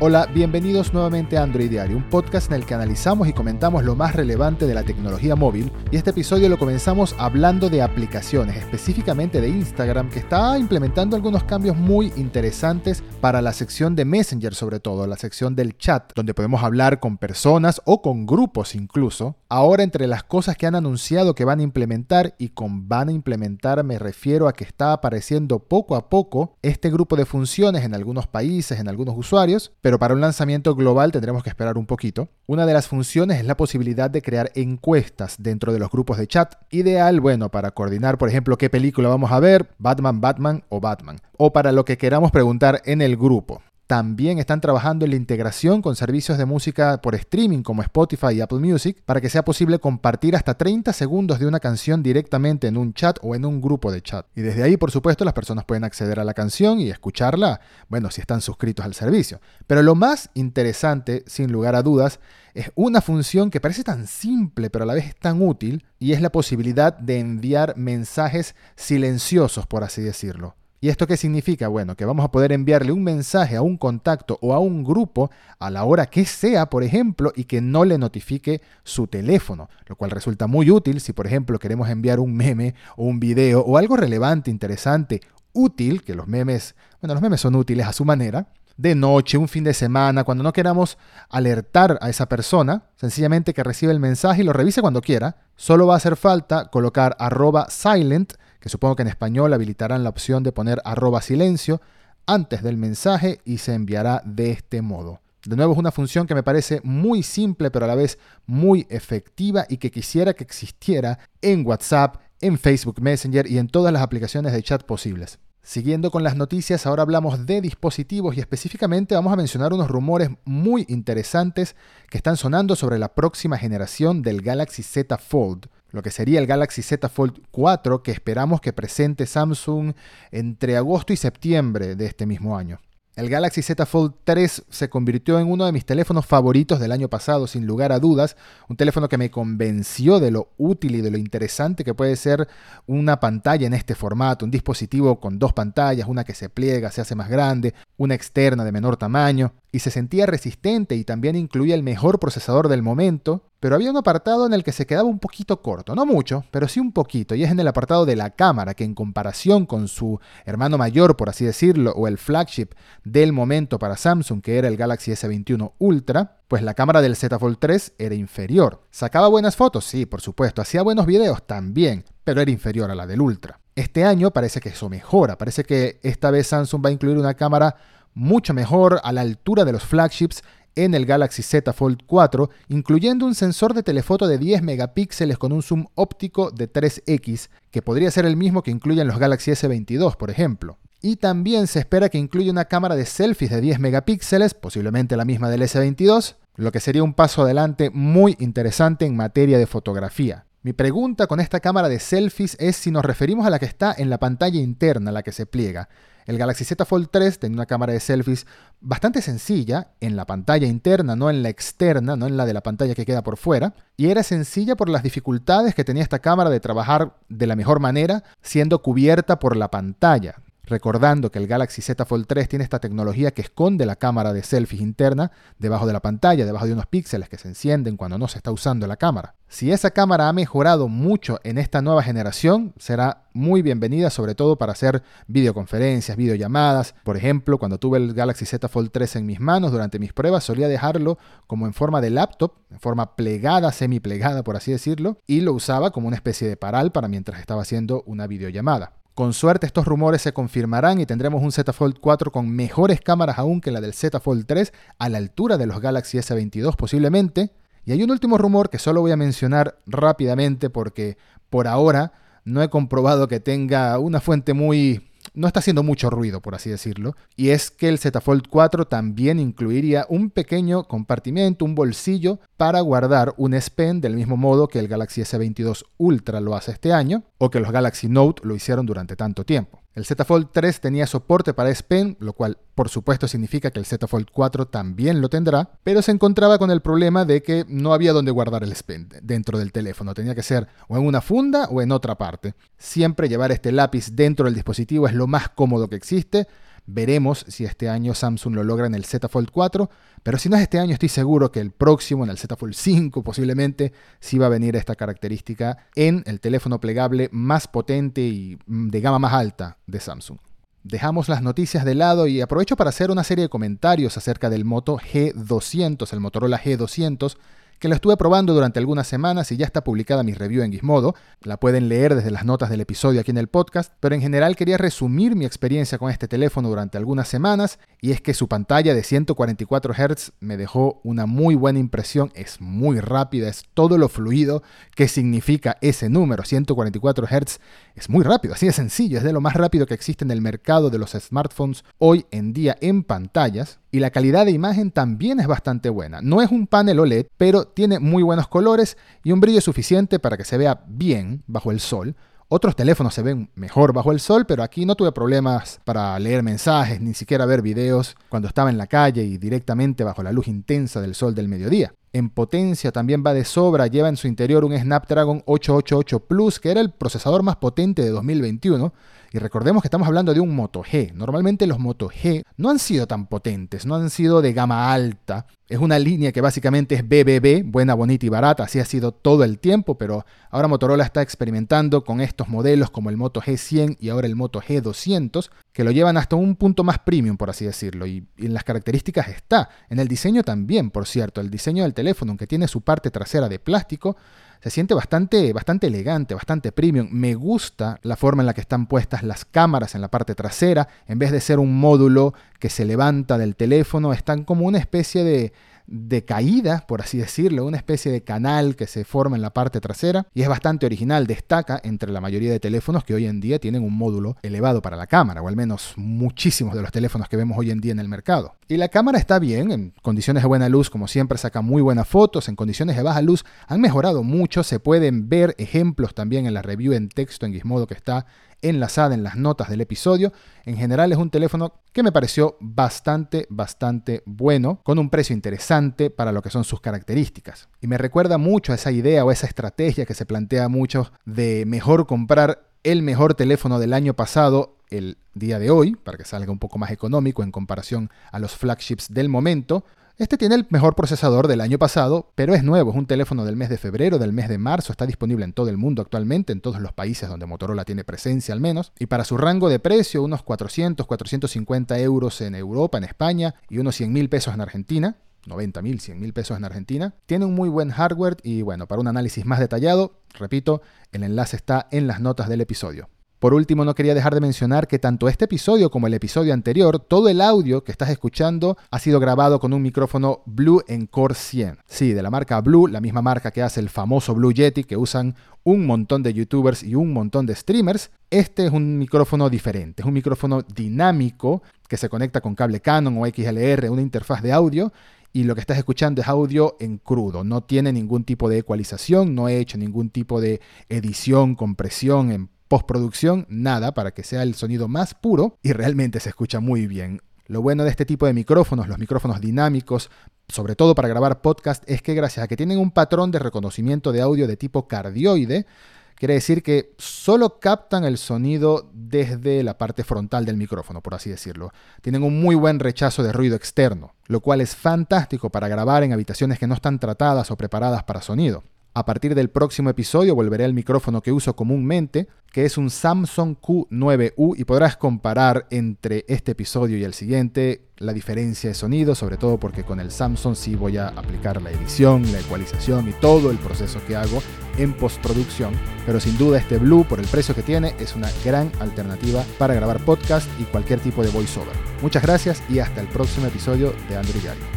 Hola, bienvenidos nuevamente a Android Diario, un podcast en el que analizamos y comentamos lo más relevante de la tecnología móvil. Y este episodio lo comenzamos hablando de aplicaciones, específicamente de Instagram, que está implementando algunos cambios muy interesantes para la sección de Messenger, sobre todo, la sección del chat, donde podemos hablar con personas o con grupos incluso. Ahora, entre las cosas que han anunciado que van a implementar, y con van a implementar me refiero a que está apareciendo poco a poco este grupo de funciones en algunos países, en algunos usuarios, pero para un lanzamiento global tendremos que esperar un poquito. Una de las funciones es la posibilidad de crear encuestas dentro de los grupos de chat, ideal, bueno, para coordinar, por ejemplo, qué película vamos a ver, Batman, Batman o Batman, o para lo que queramos preguntar en el grupo. También están trabajando en la integración con servicios de música por streaming como Spotify y Apple Music para que sea posible compartir hasta 30 segundos de una canción directamente en un chat o en un grupo de chat. Y desde ahí, por supuesto, las personas pueden acceder a la canción y escucharla, bueno, si están suscritos al servicio. Pero lo más interesante, sin lugar a dudas, es una función que parece tan simple pero a la vez es tan útil y es la posibilidad de enviar mensajes silenciosos, por así decirlo. ¿Y esto qué significa? Bueno, que vamos a poder enviarle un mensaje a un contacto o a un grupo a la hora que sea, por ejemplo, y que no le notifique su teléfono, lo cual resulta muy útil si, por ejemplo, queremos enviar un meme o un video o algo relevante, interesante, útil, que los memes, bueno, los memes son útiles a su manera, de noche, un fin de semana, cuando no queramos alertar a esa persona, sencillamente que recibe el mensaje y lo revise cuando quiera, solo va a hacer falta colocar arroba silent que supongo que en español habilitarán la opción de poner arroba silencio antes del mensaje y se enviará de este modo. De nuevo es una función que me parece muy simple pero a la vez muy efectiva y que quisiera que existiera en WhatsApp, en Facebook Messenger y en todas las aplicaciones de chat posibles. Siguiendo con las noticias, ahora hablamos de dispositivos y específicamente vamos a mencionar unos rumores muy interesantes que están sonando sobre la próxima generación del Galaxy Z Fold lo que sería el Galaxy Z Fold 4 que esperamos que presente Samsung entre agosto y septiembre de este mismo año. El Galaxy Z Fold 3 se convirtió en uno de mis teléfonos favoritos del año pasado, sin lugar a dudas. Un teléfono que me convenció de lo útil y de lo interesante que puede ser una pantalla en este formato, un dispositivo con dos pantallas, una que se pliega, se hace más grande, una externa de menor tamaño, y se sentía resistente y también incluía el mejor procesador del momento, pero había un apartado en el que se quedaba un poquito corto, no mucho, pero sí un poquito, y es en el apartado de la cámara, que en comparación con su hermano mayor, por así decirlo, o el flagship del momento para Samsung, que era el Galaxy S21 Ultra, pues la cámara del Z Fold 3 era inferior. ¿Sacaba buenas fotos? Sí, por supuesto. ¿Hacía buenos videos? También, pero era inferior a la del Ultra. Este año parece que eso mejora, parece que esta vez Samsung va a incluir una cámara mucho mejor a la altura de los flagships en el Galaxy Z Fold 4, incluyendo un sensor de telefoto de 10 megapíxeles con un zoom óptico de 3x, que podría ser el mismo que incluyen los Galaxy S22, por ejemplo. Y también se espera que incluya una cámara de selfies de 10 megapíxeles, posiblemente la misma del S22, lo que sería un paso adelante muy interesante en materia de fotografía. Mi pregunta con esta cámara de selfies es si nos referimos a la que está en la pantalla interna, la que se pliega. El Galaxy Z Fold 3 tenía una cámara de selfies bastante sencilla en la pantalla interna, no en la externa, no en la de la pantalla que queda por fuera, y era sencilla por las dificultades que tenía esta cámara de trabajar de la mejor manera siendo cubierta por la pantalla recordando que el Galaxy Z Fold 3 tiene esta tecnología que esconde la cámara de selfies interna debajo de la pantalla, debajo de unos píxeles que se encienden cuando no se está usando la cámara. Si esa cámara ha mejorado mucho en esta nueva generación, será muy bienvenida, sobre todo para hacer videoconferencias, videollamadas. Por ejemplo, cuando tuve el Galaxy Z Fold 3 en mis manos durante mis pruebas, solía dejarlo como en forma de laptop, en forma plegada, semi plegada, por así decirlo, y lo usaba como una especie de paral para mientras estaba haciendo una videollamada. Con suerte estos rumores se confirmarán y tendremos un Z Fold 4 con mejores cámaras aún que la del Z Fold 3 a la altura de los Galaxy S22 posiblemente. Y hay un último rumor que solo voy a mencionar rápidamente porque por ahora no he comprobado que tenga una fuente muy no está haciendo mucho ruido, por así decirlo, y es que el Z Fold 4 también incluiría un pequeño compartimento, un bolsillo para guardar un S Pen del mismo modo que el Galaxy S22 Ultra lo hace este año o que los Galaxy Note lo hicieron durante tanto tiempo. El Z Fold 3 tenía soporte para S lo cual por supuesto significa que el Z Fold 4 también lo tendrá, pero se encontraba con el problema de que no había donde guardar el S dentro del teléfono, tenía que ser o en una funda o en otra parte. Siempre llevar este lápiz dentro del dispositivo es lo más cómodo que existe, Veremos si este año Samsung lo logra en el Z Fold 4, pero si no es este año estoy seguro que el próximo, en el Z Fold 5 posiblemente, sí va a venir esta característica en el teléfono plegable más potente y mm, de gama más alta de Samsung. Dejamos las noticias de lado y aprovecho para hacer una serie de comentarios acerca del Moto G200, el Motorola G200, que lo estuve probando durante algunas semanas y ya está publicada mi review en Gizmodo. La pueden leer desde las notas del episodio aquí en el podcast, pero en general quería resumir mi experiencia con este teléfono durante algunas semanas y es que su pantalla de 144 Hz me dejó una muy buena impresión, es muy rápida, es todo lo fluido que significa ese número, 144 Hz, es muy rápido, así de sencillo, es de lo más rápido que existe en el mercado de los smartphones hoy en día en pantallas y la calidad de imagen también es bastante buena. No es un panel OLED, pero tiene muy buenos colores y un brillo suficiente para que se vea bien bajo el sol. Otros teléfonos se ven mejor bajo el sol, pero aquí no tuve problemas para leer mensajes, ni siquiera ver videos cuando estaba en la calle y directamente bajo la luz intensa del sol del mediodía. En potencia también va de sobra, lleva en su interior un Snapdragon 888 Plus, que era el procesador más potente de 2021, y recordemos que estamos hablando de un Moto G. Normalmente los Moto G no han sido tan potentes, no han sido de gama alta. Es una línea que básicamente es BBB, buena, bonita y barata, así ha sido todo el tiempo, pero ahora Motorola está experimentando con estos modelos como el Moto G100 y ahora el Moto G200, que lo llevan hasta un punto más premium, por así decirlo, y, en las características está. En el diseño también, por cierto, el diseño del teléfono, aunque tiene su parte trasera de plástico, se siente bastante, bastante elegante, bastante premium. Me gusta la forma en la que están puestas las cámaras en la parte trasera. En vez de ser un módulo que se levanta del teléfono, están como una especie de, de caída, por así decirlo, una especie de canal que se forma en la parte trasera y es bastante original, destaca entre la mayoría de teléfonos que hoy en día tienen un módulo elevado para la cámara, o al menos muchísimos de los teléfonos que vemos hoy en día en el mercado. Y la cámara está bien, en condiciones de buena luz, como siempre, saca muy buenas fotos, en condiciones de baja luz han mejorado mucho, se pueden ver ejemplos también en la review en texto en Gizmodo que está enlazada en las notas del episodio. En general es un teléfono que me pareció bastante, bastante bueno, con un precio interesante para lo que son sus características. Y me recuerda mucho a esa idea o esa estrategia que se plantea mucho de mejor comprar el mejor teléfono del año pasado el día de hoy, para que salga un poco más económico en comparación a los flagships del momento, este tiene el mejor procesador del año pasado, pero es nuevo, es un teléfono del mes de febrero, del mes de marzo, está disponible en todo el mundo actualmente, en todos los países donde Motorola tiene presencia al menos, y para su rango de precio, unos 400, 450 euros en Europa, en España, y unos 100 mil pesos en Argentina, 90 mil, 100 mil pesos en Argentina. Tiene un muy buen hardware y bueno, para un análisis más detallado, repito, el enlace está en las notas del episodio. Por último, no quería dejar de mencionar que tanto este episodio como el episodio anterior, todo el audio que estás escuchando ha sido grabado con un micrófono Blue Encore 100. Sí, de la marca Blue, la misma marca que hace el famoso Blue Yeti que usan un montón de youtubers y un montón de streamers. Este es un micrófono diferente, es un micrófono dinámico que se conecta con cable Canon o XLR, una interfaz de audio y lo que estás escuchando es audio en crudo, no tiene ningún tipo de ecualización, no he hecho ningún tipo de edición, compresión en postproducción, nada, para que sea el sonido más puro y realmente se escucha muy bien. Lo bueno de este tipo de micrófonos, los micrófonos dinámicos, sobre todo para grabar podcast, es que gracias a que tienen un patrón de reconocimiento de audio de tipo cardioide, quiere decir que solo captan el sonido desde la parte frontal del micrófono, por así decirlo. Tienen un muy buen rechazo de ruido externo, lo cual es fantástico para grabar en habitaciones que no están tratadas o preparadas para sonido. A partir del próximo episodio volveré al micrófono que uso comúnmente, que es un Samsung Q9U, y podrás comparar entre este episodio y el siguiente la diferencia de sonido, sobre todo porque con el Samsung sí voy a aplicar la edición, la ecualización y todo el proceso que hago en postproducción. Pero sin duda este Blue, por el precio que tiene, es una gran alternativa para grabar podcast y cualquier tipo de voiceover. Muchas gracias y hasta el próximo episodio de Android Diario.